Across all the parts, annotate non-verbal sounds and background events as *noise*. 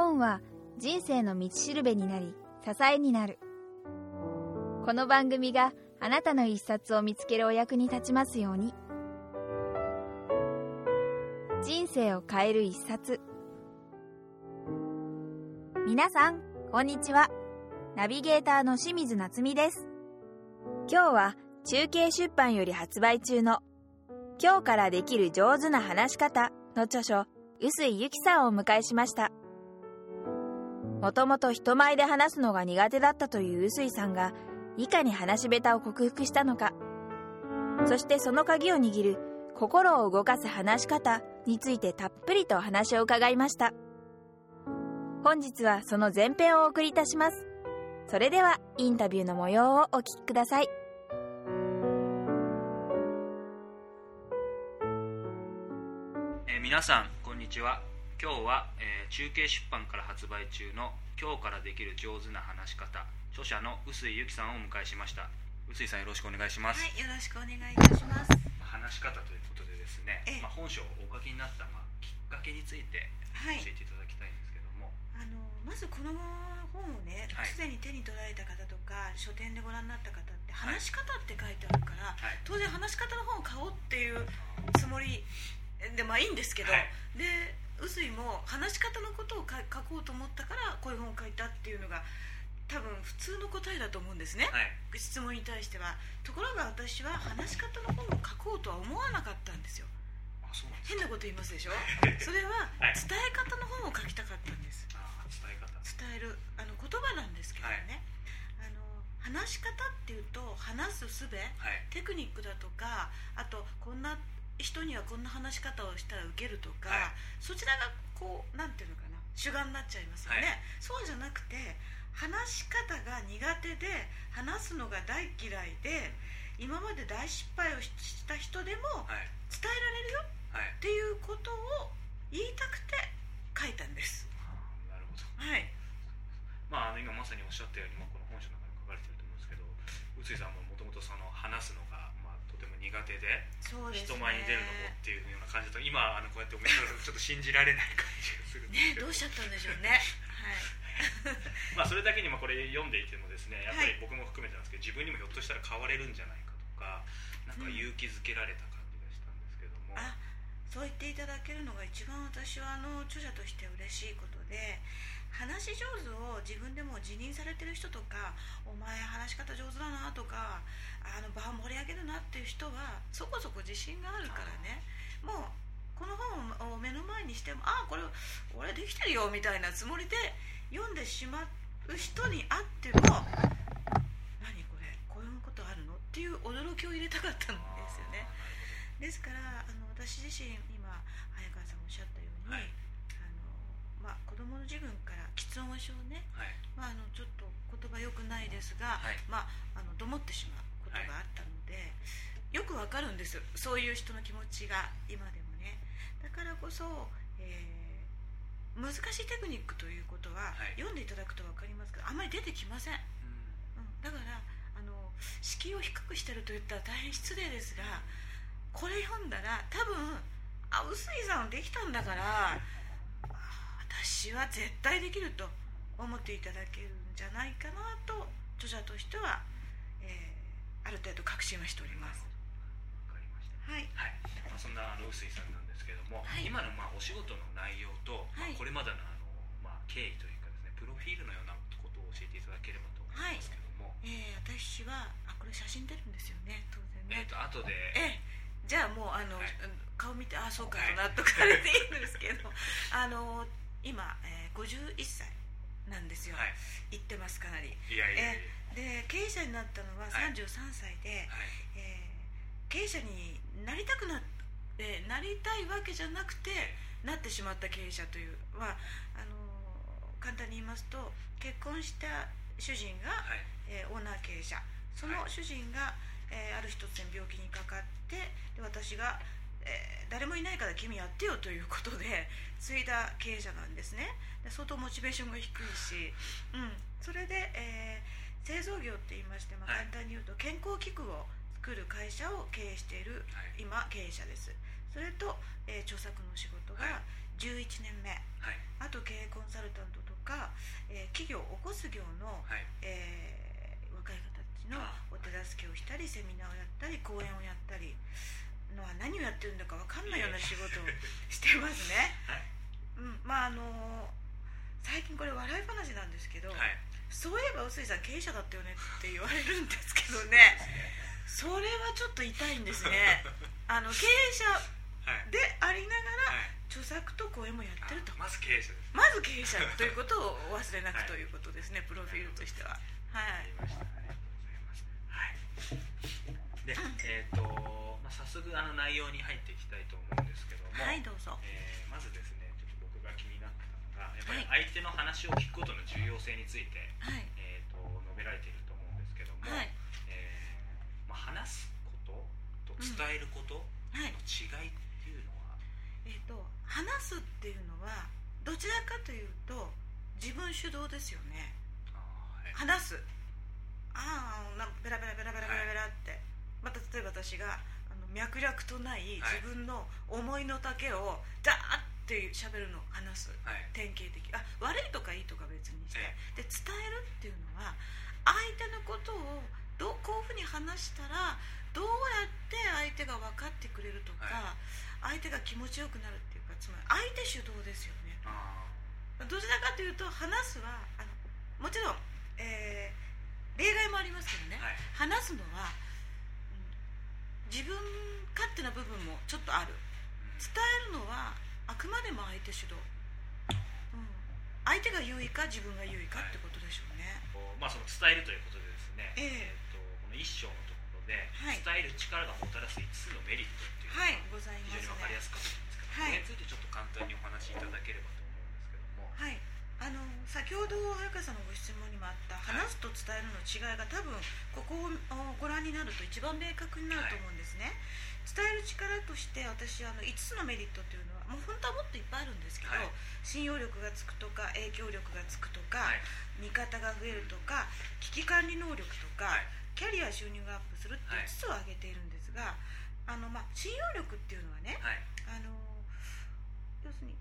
本は人生の道しるべになり支えになる。この番組があなたの一冊を見つけるお役に立ちますように。人生を変える一冊。皆さんこんにちは。ナビゲーターの清水夏美です。今日は中継出版より発売中の今日からできる上手な話し方の著書臼井由紀さんをお迎えしました。もともと人前で話すのが苦手だったという臼井さんがいかに話し下手を克服したのか。そしてその鍵を握る心を動かす話し方についてたっぷりとお話を伺いました。本日はその前編をお送りいたします。それではインタビューの模様をお聞きください。皆さんこんにちは。今日は、えー中継出版から発売中の「今日からできる上手な話し方」著者の臼井由紀さんをお迎えしました。臼井さんよろしくお願いします、はい、よろしくお願いいたします。話し方ということでですねええ、まあ、本書をお書きになった、まあ、きっかけについて教はい。えていただきたいんですけども、あのまずこの本をねはい、すでに手に取られた方とか書店でご覧になった方って話し方って書いてあるから、はい。当然話し方の本を買おうっていうつもりでまあいいんですけど、はい。で臼井も話し方のことを書書こうと思ったからこういう本を書いたっていうのが多分普通の答えだと思うんですね、はい。質問に対してはところが私は話し方の本を書こうとは思わなかったんですよ。変なこと言いますでしょ？*laughs* それははい。伝え方の本を書きたかったんです。あー伝え方。伝えるあの言葉なんですけどね、あの話し方っていうと話す術はい。テクニックだとかあとこんな人にはこんな話し方をしたらウケるとか、はい。そちらがこうなんていうのかな主眼になっちゃいますよね、はい。そうじゃなくて話し方が苦手で話すのが大嫌いで今まで大失敗をした人でもはい。伝えられるよはい。っていうことを言いたくて書いたんです。あーなるほど。はい。まあ、あの今まさにおっしゃったように、まあ、この本書の中に書かれてると思うんですけど臼井さんももともとその話すのが、苦手でそうですね。人前に出るのもっていうような感じだと今あのこうやってお見せちょっと信じられない感じがするんですねけど。どうしちゃったんでしょうね。*laughs* まあそれだけにまあこれ読んでいてもですねやっぱりはい。僕も含めてなんですけど自分にもひょっとしたら変われるんじゃないかとかなんか勇気づけられた感じがしたんですけども、はい、あそう言っていただけるのが一番私はあの著者として嬉しいことで話し上手を自分でも自認されてる人とかお前話し方上手だなとかあの場を盛り上げるなっていう人はそこそこ自信があるからね。もうこの本を目の前にしてもああこれ俺できてるよみたいなつもりで読んでしまう人にあっても何これこういうことあるのっていう驚きを入れたかったんですよね。ですからあの私自身今早川さんおっしゃったように、はい。まあ、子供の自分から喫音症ね、はい。まあ、あのちょっと言葉良くないですが、はい。まあ、あのどもってしまうことがあったので、よくわかるんですそういう人の気持ちが今でもね。だからこそ、えー難しいテクニックということは、はい。読んでいただくと分かりますけどあんまり出てきません、うん。うん、だからあの敷居を低くしてると言ったら大変失礼ですがこれ読んだら多分あ臼井さんできたんだからあ私は絶対できると思っていただけるんじゃないかなと著者としては、えーある程度確信はしております。わかりました。はい。はい。まあ、そんなあの臼井さんなんですけども、はい。今のまあお仕事の内容と、まはい。あ、これまでのあの、まあ、経緯というかですねプロフィールのようなことを教えていただければと思いますけども、えー私はあこれ写真出るんですよね。当然ね。えっ、と後で。ええじゃあもうあの、はい。顔見てあそうかはい。と納得されていいんですけど、*laughs* あの今、えー51歳なんですよ、はい。言ってますかなり。いやいやいや。いやで経営者になったのははい。33歳で、はい。えー経営者になりたくなってなりたいわけじゃなくてなってしまった経営者というはあの簡単に言いますと結婚した主人が、はい。えーオーナー経営者。その主人が、えーある一つの病気にかかってで私が、えー誰もいないから君やってよということで継いだ経営者なんですね。で相当モチベーションが低いし、うん、それで、えー製造業って言いまして、まあ、はい。簡単に言うと健康器具を作る会社を経営しているはい。今経営者です。それと、えー著作の仕事はが11年目、はい。あと経営コンサルタントとか、えー企業を起こす業の、はい。えー若い方たちのあお手助けをしたりセミナーをやったり講演をやったりのは何をやってるんだか分かんないような仕事をしてますね、はい。うん、まああの最近これ笑い話なんですけど、はい。そういえば臼井さん経営者だったよねって言われるんですけどねそれはちょっと痛いんですねあの経営者はいでありながらはい著作と講演もやってるとあまず経営者ですまず経営者ということをお忘れなはいくということですね、プロフィールとしてははいありましたありがとうございますはいでえっ、と、まあ、早速あの内容に入っていきたいと思うんですけども、はいどうぞ。えーまずですねちょっと僕が気になったのがやっぱりは相手の話を聞くことの重要性について、はい。えー、と述べられていると思うんですけども、はい。えーまあ、話すことと伝えることのはい。違いっていうのは、えっ、と話すっていうのはどちらかというと自分主導ですよね。はい。話す。ああなベラベラベラベラベラベラって、また例えば私が脈絡とないはい。自分の思いの丈をダーって喋るのを話す。はい。典型的。あ悪いとかいいとか別にして。えで伝えるっていうのは相手のことをどうこういうふうに話したらどうやって相手が分かってくれるとか、は相手が気持ちよくなるっていうかつまり相手主導ですよね。あどちらかというと話すはあのもちろん、えー例外もありますけどね、ーはい。話すのは、うん自分勝手な部分もちょっとある。伝えるのはあくまでも相手主導、うん、相手が優位か自分が優位かってことでしょうね、こうまあ、その伝えるということでですね、ええ。ーとこの一章のところで、はい。伝える力がもたらす5つのメリットっていうのがはいございます。非常に分かりやすかったんですけど、はい。これについてちょっと簡単にお話しいただければと思うんですけども、はいあの先ほど早川さんのご質問にもあったはい。話すと伝えるの違いが多分ここをご覧になると一番明確になると思うんですね、伝える力として私あの5つのメリットというのはもう本当はもっといっぱいあるんですけど、はい。信用力がつくとか影響力がつくとか、はい。味方が増えるとか危機管理能力とか、はい。キャリア収入がアップするってはい。5つを挙げているんですが、あのまあ、信用力っていうのはね、はい。あの要するに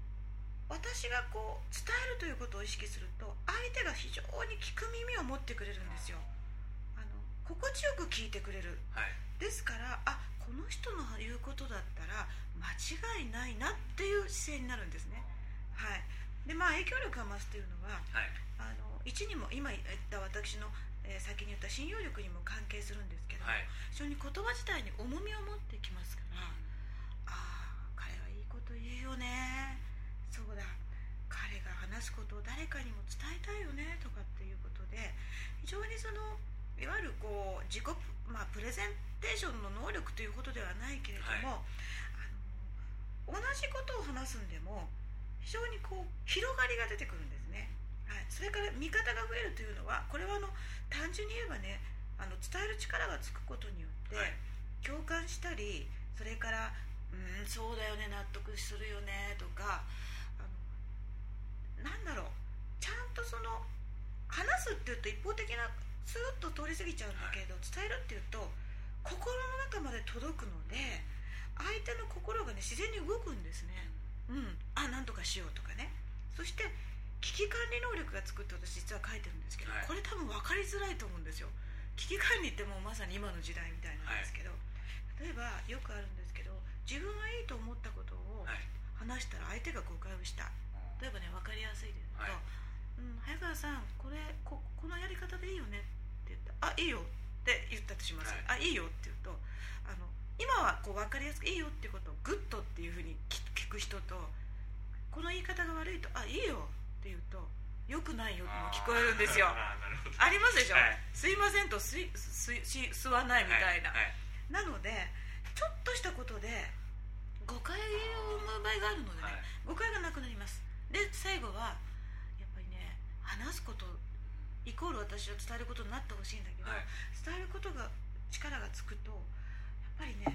私がこう伝えるということを意識すると相手が非常に聞く耳を持ってくれるんですよ。あの心地よく聞いてくれる。はい。ですからあこの人の言うことだったら間違いないなっていう姿勢になるんですね。はい。でまあ影響力が増すというのははい。あの一にも今言った私の、えー先に言った信用力にも関係するんですけども、はい。非常に言葉自体に重みを持ってきますからああ彼はいいこと言うよねそうだ。彼が話すことを誰かにも伝えたいよねとかっていうことで非常にそのいわゆるこう自己、まあ、プレゼンテーションの能力ということではないけれども、あの同じことを話すんでも非常にこう広がりが出てくるんですね、はい、それから見方が増えるというのはこれはあの単純に言えばねあの伝える力がつくことによって、はい。共感したりそれから「うんそうだよね納得するよね」とかなんだろう。ちゃんとその話すっていうと一方的なスーッと通り過ぎちゃうんだけど、伝えるっていうと心の中まで届くので相手の心がね自然に動くんですね。うん、あなんとかしようとかね。そして危機管理能力がつくって私実は書いてるんですけど、はい。これ多分分かりづらいと思うんですよ。危機管理ってもうまさに今の時代みたいなんですけど、例えばよくあるんですけど自分がいいと思ったことをはい。話したら相手が誤解をした例えばね分かりやすいですけど、はい。うん、早川さんこれここのやり方でいいよねって言ったあいいよって言ったとします、あいいよって言うとあの今はこう分かりやすくいいよっていうことをグッとっていうふうに聞聞く人とこの言い方が悪いとあいいよって言うとよくないよっても聞こえるんですよ。*laughs* ありますでしょ、はい。すいませんとすいすいし吸わないみたいな、はい。なのでちょっとしたことで誤解を生む場合があるのでね、はい。誤解がなくなりますで最後はやっぱりね話すことイコール私は伝えることになってほしいんだけど、はい。伝えることが力がつくとやっぱりね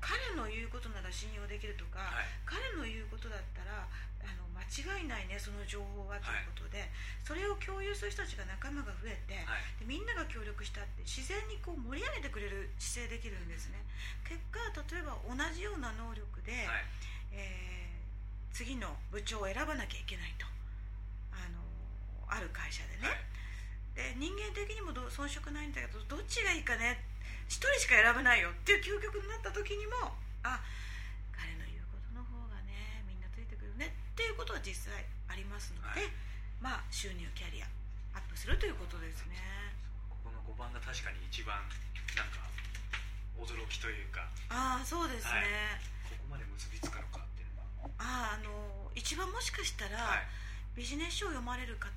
彼のの言うことなら信用できるとか、はい。彼の言うことだったらあの間違いないねその情報はということで、それを共有する人たちが仲間が増えて、はい。でみんなが協力したって自然にこう盛り上げてくれる姿勢できるんですね。結果例えば同じような能力で、はい。えー次の部長を選ばなきゃいけないと。あのある会社でね、はい。で人間的にもど遜色ないんだけどどっちがいいかね。一人しか選べないよっていう究極になった時にもあ彼の言うことの方がねみんなついてくるね。っていうことは実際ありますので、はい。まあ収入キャリアアップするということですね。ここの5番が確かに一番なんか驚きというか。ああそうですね、ここまで結びつかあああの一番もしかしたら、がはい。ビジネス書を読まれる方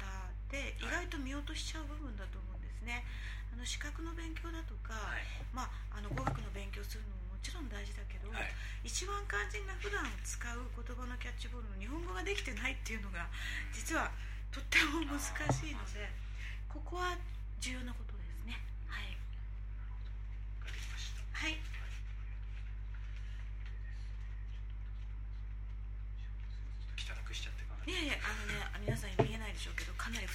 で意はい。外と見落としちゃう部分だと思うんですね、あの資格の勉強だとか、はい。まあ、あの語学の勉強するのももちろん大事だけど、はい。一番肝心な普段使う言葉のキャッチボールの日本語ができてないっていうのが実はとっても難しいのでここは重要なことですねはい、わかりましたはい、汚くしちゃってかないいやいやあのね皆さんに見えないでしょう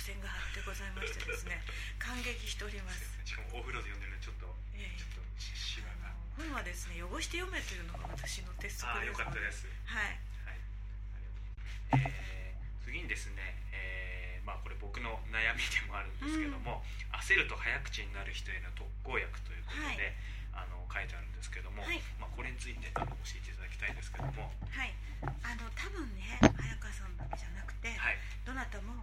けどかなり付箋が貼ってございましてですね感激しております。しかもお風呂で読んでるのちょっとええ。ちょっとしわが。本はですね汚して読めというのが私の鉄則ああよです。のでかったです。はい。はい。えー次にですね、えーまあ、これ僕の悩みでもあるんですけども、焦ると早口になる人への特効薬ということで、あの書いてあるんですけども、はい。まあ、これについて教えていただきたいんですけども、はい。あの多分ね早川さんだけじゃなくて、はい。どなたも、は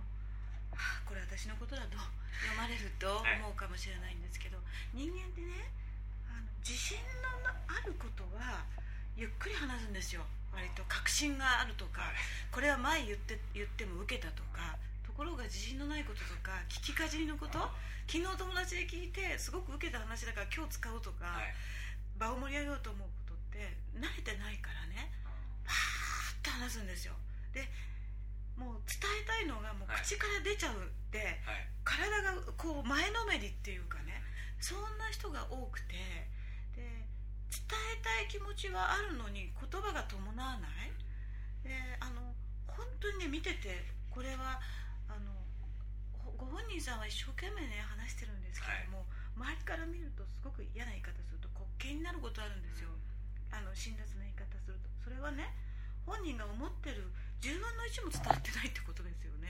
あ、これ私のことだと読まれるとはい。思うかもしれないんですけど、人間ってねあの自信のあることはゆっくり話すんですよ。割と確信があるとか、はい。これは前言って言っても受けたとかところが自信のないこととか聞きかじりのこと昨日友達で聞いてすごく受けた話だから今日使おうとか、はい。場を盛り上げようと思うことって慣れてないからねパーッと話すんですよ。でもう伝えたいのがもうはい。口から出ちゃうって、はい。体がこう前のめりっていうかねそんな人が多くてで伝えたい気持ちはあるのに言葉が伴わない。であの本当にね見ててこれはあのほご本人さんは一生懸命ね話してるんですけども、周りから見るとすごく嫌な言い方すると滑稽になることあるんですよ。あの辛辣な言い方すると。それはね本人が思ってる10分の1も伝わってないってことですよね。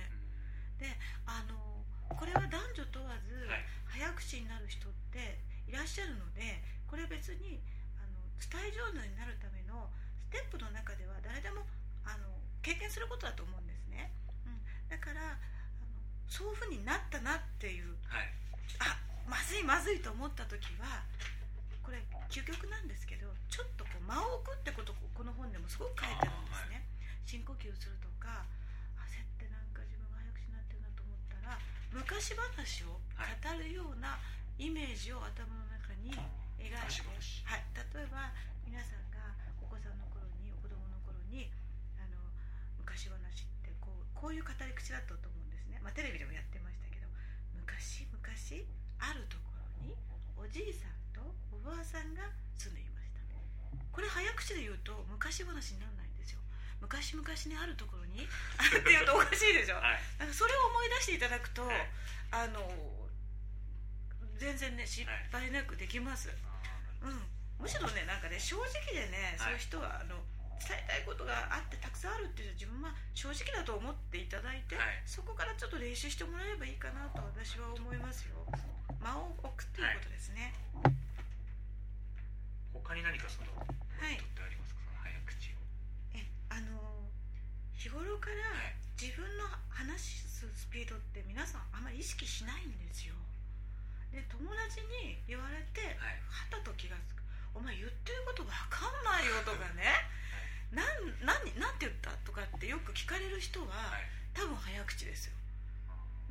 であのこれは男女問わず、はい。早口になる人っていらっしゃるのでこれ別にあの伝え上手になるためのステップの中では誰でもあの経験することだと思うんですね、うん、だからあのそういうふうになったなっていうはい。あまずいまずいと思った時はこれ究極なんですけどちょっとこう間を置くってことをこの本でもすごく書いてあるんですね、深呼吸するとか焦ってなんか自分が早口になってるなと思ったら昔話を語るようなイメージを頭の中に描いて、はい、例えば皆さんがお子さんの頃にお子供の頃にあの昔話ってこうこういう語り口だったと思うんですね、まあ、テレビでもやってましたけど昔々あるところにおじいさんとおばあさんが住んでいました。これ早口で言うと昔話にならない昔々にあるところにあるっていうとおかしいでしょ。はい。なんかそれを思い出していただくと、はい。あの全然ね失敗なくできます、あうん、むしろねなんかね正直でね、はい。そういう人はあの伝えたいことがあってたくさんあるっていう自分は正直だと思っていただいて、はい。そこからちょっと練習してもらえばいいかなと私は思いますよ。間を置くっていうことですね。他に何かそのポイントってありますか、その早口をえあの日頃からはい自分の話すスピードって皆さんあまり意識しないんですよ。で友達に言われてはたと気がつく「お前言ってることわかんないよ」とかね「なんなんなんて言った?」とかってよく聞かれる人ははい。多分早口ですよ。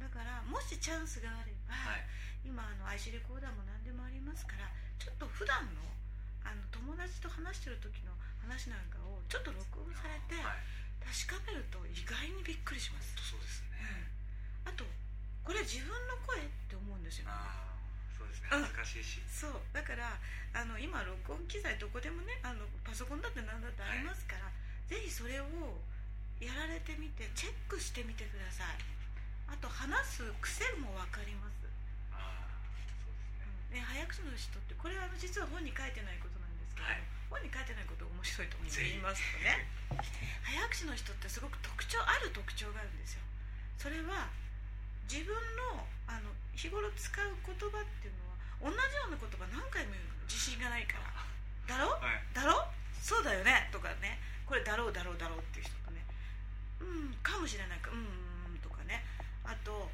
だからもしチャンスがあれば、はい。今あの IC レコーダーも何でもありますからちょっと普段のあの友達と話してる時の話なんかをちょっと録音されてはい確かめると意外にびっくりします、そうですね、うん、あとこれ自分の声って思うんですよああそそうですね。うん。恥ずかしいし、そう。だからあの今録音機材どこでもねあのパソコンだって何だってありますから、ぜひそれをやられてみてチェックしてみてください。あと話す癖も分かります、ああそうですね。ね、早口の人ってこれはあの実は本に書いてないことなんですけど、はい本に書いてないことが面白いと思いますとね。早口の人ってすごく特徴ある特徴があるんですよ。それは自分のあの日頃使う言葉っていうのは同じような言葉何回も言うの。自信がないから。だろ？はい。だろ？そうだよね。とかね。これだろうだろうだろうっていう人とね。うんかもしれない。かうんとかね。あと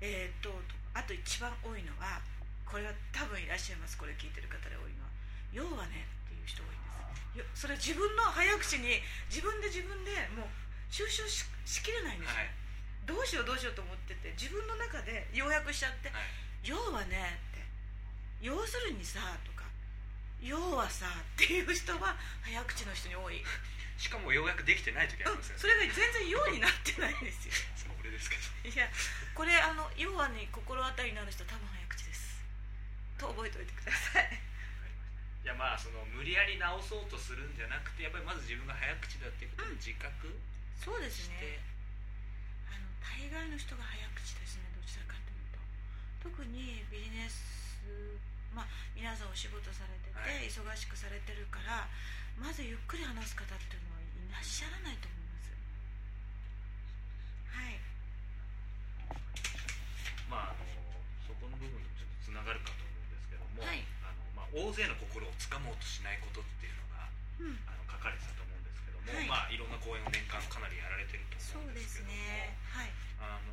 えー、っととあと一番多いのはこれは多分いらっしゃいます。これ聞いてる方で多いのは。要はねいう人が多いんです。よそれ自分の早口に自分で自分でもう収集ししきれないんですよ、はい。どうしようどうしようと思ってて自分の中で要約しちゃってはい「要はね」って「要するにさ」とか「要はさ」っていう人は早口の人に多い、*laughs* しかもようやくできてない時ありますよね。それが全然「要」になってないんですよ。*laughs* それ俺ですけど。いやこれあの「要は」に心当たりのある人多分早口です。と覚えておいてくださいいやまあその無理やり直そうとするんじゃなくてやっぱりまず自分が早口だっていうことを自覚そうですして、ねあの大概の人が早口ですね。どちらかというと。特にビジネスまあ皆さんお仕事されてて、はい。忙しくされてるからまずゆっくり話す方っていうのはいらっしゃらないと思います。はい。まああのそこの部分とちょっとつながるかと思うんですけども、はい。あのまあ、大勢のないことっていうのがうん。あの書かれてたと思うんですけども、はい。まあいろんな講演を年間かなりやられてると思うんですけどもすね。はい。あの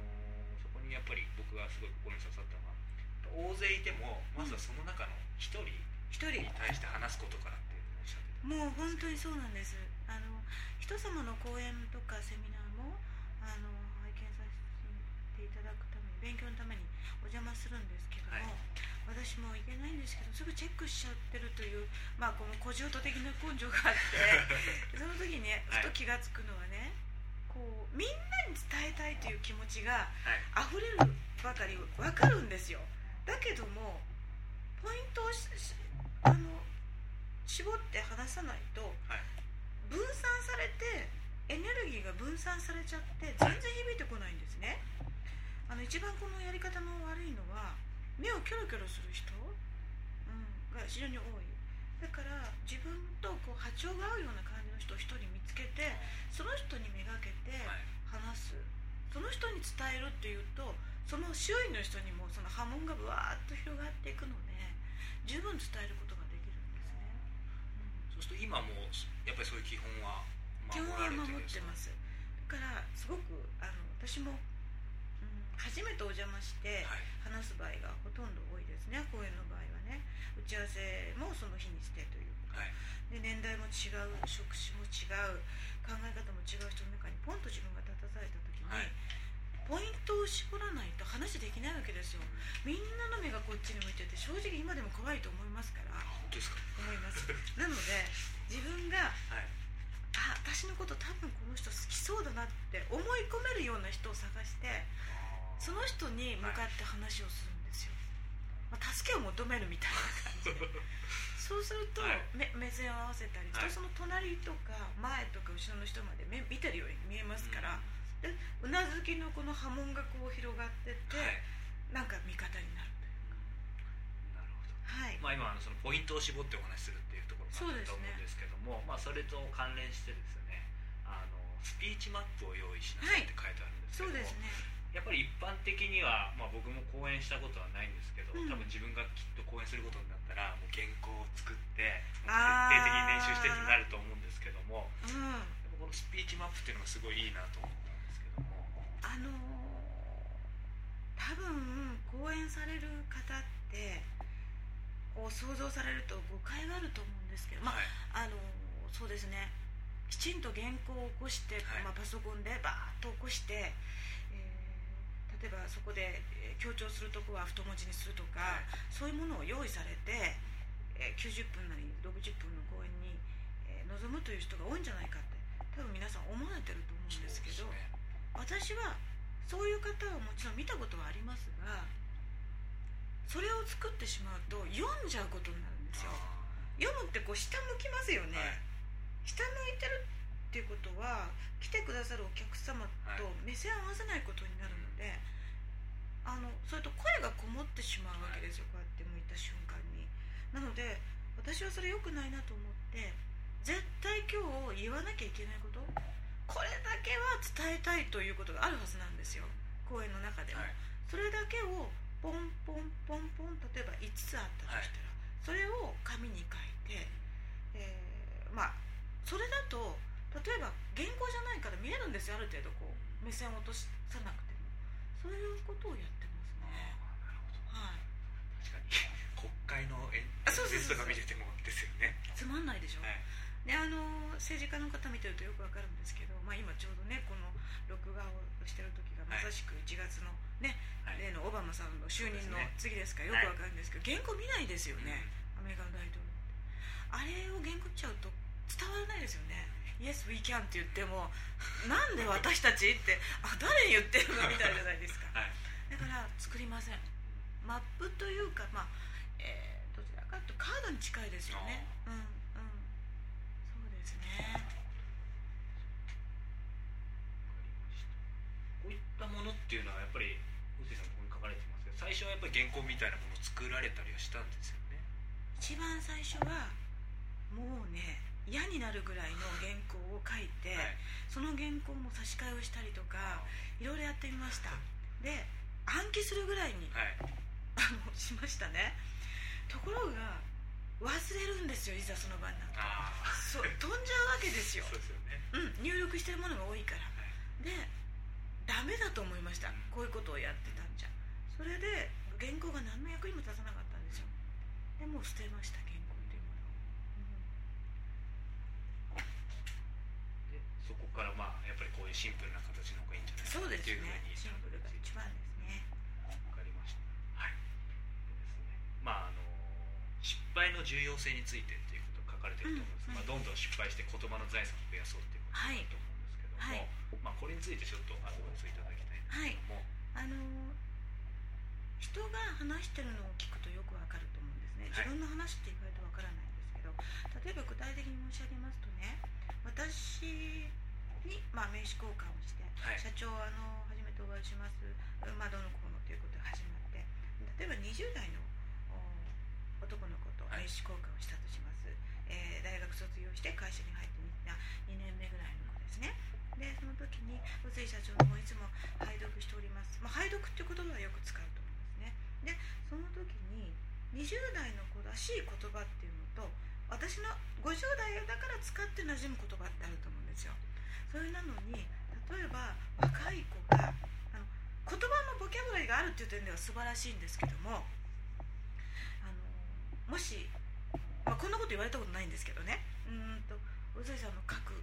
そこにやっぱり僕がすごい心に刺さったのは大勢いてもまずはその中の一人一人。に対して話すことからっていうのをおっしゃってたもう本当にそうなんです。あの人様の講演とかセミナーもあの拝見させていただくために勉強のためにお邪魔するんですけども、はい私もいけないんですけどすぐチェックしちゃってるという、まあ、この古事的な根性があって *laughs* その時にふと気が付くのはね、こうみんなに伝えたいという気持ちがはい。溢れるばかり分かるんですよ。だけどもポイントをあの絞って話さないとはい。分散されてエネルギーが分散されちゃって全然響いてこないんですね。あの一番このやり方の悪いのは目をキョロキョロする人、うん、が非常に多い。だから自分とこう波長が合うような感じの人を一人見つけてその人にめがけてはい。話す。その人に伝えるっていうとその周囲の人にもその波紋がぶわーっと広がっていくので十分伝えることができるんですね、そうすると今もやっぱりそういう基本は基本は守られてる守ってます。だからすごくあの私も、うん、初めてお邪魔してはい。話す場合がほとんど多いですね。講演の場合はね。打ち合わせもその日にしてというはい。で年代も違う職種も違う考え方も違う人の中にポンと自分が立たされた時に、はい。ポイントを絞らないと話できないわけですよ。みんなの目がこっちに向いてて正直今でも怖いと思いますから。あ本当ですか？思います。なので自分がはい。あ私のこと多分この人好きそうだなって思い込めるような人を探してその人に向かって話をするんですよ、まあ、助けを求めるみたいな感じで。*laughs* そうすると、はい。目目線を合わせたり、はい。その隣とか前とか後ろの人まで目見てるように見えますから、でうなずきのこの波紋がこう広がってって、はい。なんか味方になるというなるほど。はい、まあ、今あのそのポイントを絞ってお話しするっていうところそうですね。があったと思うんですけどもまあ、それと関連してですねあのスピーチマップを用意しなさいって書いてあるんですけど、そうですねやっぱり一般的には、まあ、僕も講演したことはないんですけど、うん。多分自分がきっと講演することになったらもう原稿を作って徹底的に練習してってなると思うんですけどもうん。でもこのスピーチマップっていうのがすごいいいなと思ったんですけども。あのー多分講演される方ってを想像されると誤解があると思うんですけど、まあはい。あのーそうですね。きちんと原稿を起こして、はい。まあ、パソコンでバーッと起こして、えー例えばそこでえー強調するとこは太文字にするとか、はいそういうものを用意されて、えー90分なり60分の講演に、えー臨むという人が多いんじゃないかって多分皆さん思われてると思うんですけどね。私はそういう方はもちろん見たことはありますがそれを作ってしまうと読んじゃうことになるんですよ。読むってこう下向きますよね、はい。下向いてるっていうことは来てくださるお客様と目線を合わせないことになるので、あのそれと声がこもってしまうわけですよ、こうやって向いた瞬間に。なので私はそれ良くないなと思って絶対今日言わなきゃいけないことこれだけは伝えたいということがあるはずなんですよ。講演の中でも、はい。それだけをポンポンポンポン例えば5つあったとしたら、それを紙に書いて、えーまあそれだと例えば原稿じゃないから見えるんですよ。ある程度こう目線を落とさなくても。そういうことをやってますね。なるほど。はい。確かに。国会の演説とか見ててもですよね。つまんないでしょ、はい。であの政治家の方見てるとよくわかるんですけど、まあ、今ちょうどねこの録画をしてる時がまさしく1月のね、はい。例のオバマさんの就任の次ですからよくわかるんですけど、原稿見ないですよね、アメリカの大統領あれを原稿見ちゃうと伝わらないですよね「Yes we can」って言ってもなんで私たちってあ誰に言ってるのみたいじゃないですか。はい。だから作りません。マップというかまあ、えーどちらかというとカードに近いですよね。うんうん。そうですね。こういったものっていうのはやっぱり臼井さんここに書かれてますけど最初はやっぱり原稿みたいなものを作られたりはしたんですよね。一番最初はもうね嫌になるぐらいの原稿を書いて、はい。その原稿も差し替えをしたりとかいろいろやってみました。で暗記するぐらいにはい。あのしましたね。ところが忘れるんですよいざその場になって。ああそう飛んじゃうわけですよ。そうでね。うん、入力してるものが多いから。はい。でダメだと思いました。うん。こういうことをやってたんじゃ。それで原稿が何の役にも立たなかったんですよ。でもう捨てました原稿というものを、でそこからまあやっぱりこういうシンプルな形の方がいいんじゃないかそうですっていうふうね。にシンプルが一番ですね。わかりました。はい。でですね。まああの失敗の重要性についてっていうことが書かれてると思うんです、うんまあ、どんどん失敗して言葉の財産を増やそうっていうことだと思うんですけども、はい。まあ、これについてちょっとアドバイスをいただきたいんですけども、あのー人が話してるのを聞くとよくわかると思うんですね。自はい。分の話って意外とわからないんですけど。例えば具体的に申し上げますとね。私に、まあ、名刺交換をして、はい。社長あの初めてお会いします。まあどうのこうのということが始まって。例えば20代のお男の子とはい。名刺交換をしたとします、えー大学卒業して会社に入ってみた2年目ぐらいの子ですね。でその時に臼井社長の方いつも拝読しております、まあ、拝読っていう言葉はよく使うと思いますね。でその時に20代の子らしい言葉っていうのと私の50代だから使って馴染む言葉ってあると思うんですよ。それなのに例えば若い子があの言葉のボキャブラリーがあるっていう点では素晴らしいんですけどもあのもし、まあ、こんなこと言われたことないんですけどね。うーんと宇井さんの書く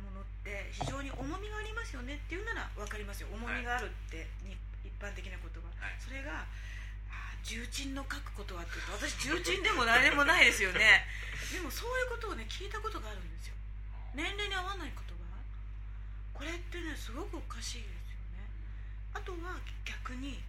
ものって非常に重みがありますよねっていうなら分かりますよ。重みがあるって、に一般的な言葉、はい。それが重鎮の書く言葉っていうと私重鎮でも何でもないですよね。*laughs* でもそういうことをね聞いたことがあるんですよ。年齢に合わない言葉？これってねすごくおかしいですよね。あとは逆に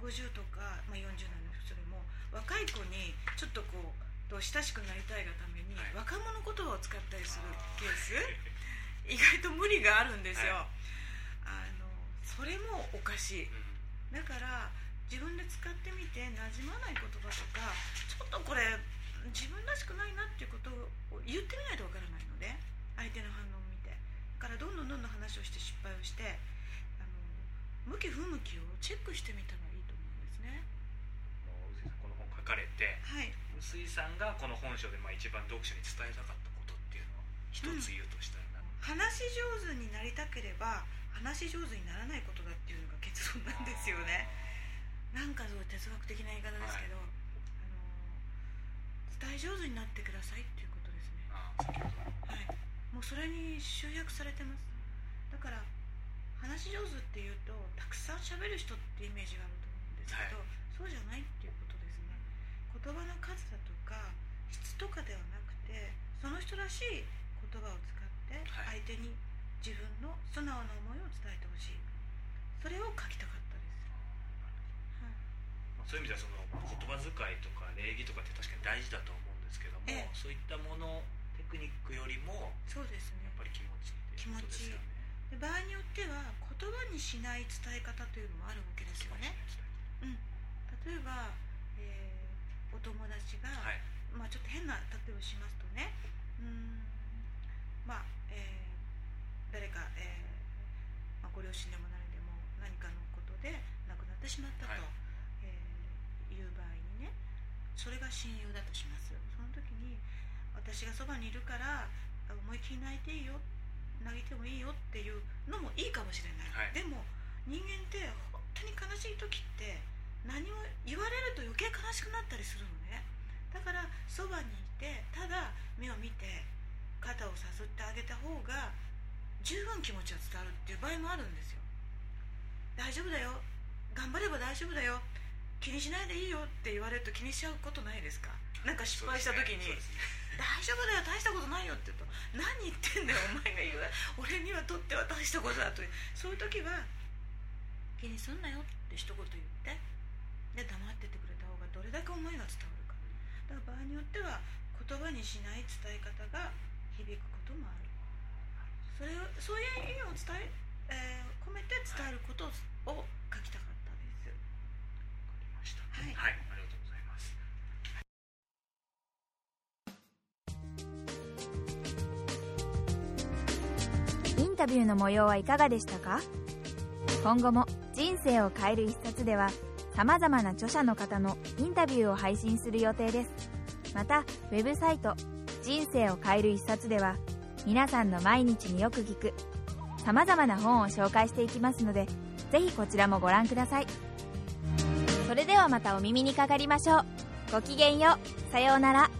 50とか、まあ、40代の人でも若い子にちょっとこうと親しくなりたいがために、はい。若者言葉を使ったりするケース？あ *laughs* 意外と無理があるんですよ、はあのそれもおかしい。だから自分で使ってみて馴染まない言葉とかちょっとこれ自分らしくないなっていうことを言ってみないとわからないので相手の反応を見て。だからどんどんどんどん話をして失敗をしてあの向き不向きをチェックしてみたらいいと思うんですね。もう臼井さんこの本書かれてはい。臼井さんがこの本書でまあ一番読者に伝えたかったことっていうのを一つ言うとしたらな、話し上手になりたければ話し上手にならないことだっていうのが結論なんですよねなんかすごい哲学的な言い方ですけど、あの伝え上手になってくださいっていうことですね。はい。もうそれに集約されてます。だから話し上手っていうとたくさん喋る人ってイメージがあると思うんですけど、そうじゃないっていうことですね。言葉の数だとか質とかではなくてその人らしい言葉を使ってはい。相手に自分の素直な思いを伝えてほしい。それを書きたかったそういう意味ではその言葉遣いとか礼儀とかって確かに大事だと思うんですけども、ええ。そういったものテクニックよりもそうですね。やっぱり気持ちっていうことですよね。で場合によっては言葉にしない伝え方というのもあるわけですよね、うん、例えば、えーお友達が、はい。まあ、ちょっと変な例えをしますとねうーんまあ、えー誰か、えーまあ、ご両親でも何でも何かのことで亡くなってしまったと、はい。えーいう場合にねそれが親友だとします。その時に私がそばにいるから思いっきり泣いていいよ泣いてもいいよっていうのもいいかもしれない、はい。でも人間って本当に悲しい時って何も言われると余計悲しくなったりするのね。だからそばにいてただ目を見て肩をさすってあげた方が十分気持ちが伝わるっていう場合もあるんですよ。大丈夫だよ。頑張れば大丈夫だよ気にしないでいいよって言われると気にしちゃうことないですか？なんか失敗した時に、そうですね。大丈夫だよ大したことないよって言うと何言ってんだよお前が言う。俺にはとっては大したことだとそういう時は気にすんなよって一言言ってで黙っててくれた方がどれだけ思いが伝わるか。だから場合によっては言葉にしない伝え方が響くこともある。それをそういう意味を伝ええー込めて伝えることを書きたかったタビューの模様はいかがでしたか？今後も人生を変える一冊では様々な著者の方のインタビューを配信する予定です。またウェブサイト人生を変える一冊では皆さんの毎日によく聞く様々な本を紹介していきますのでぜひこちらもご覧ください。それではまたお耳にかかりましょう。ごきげんよう。さようなら。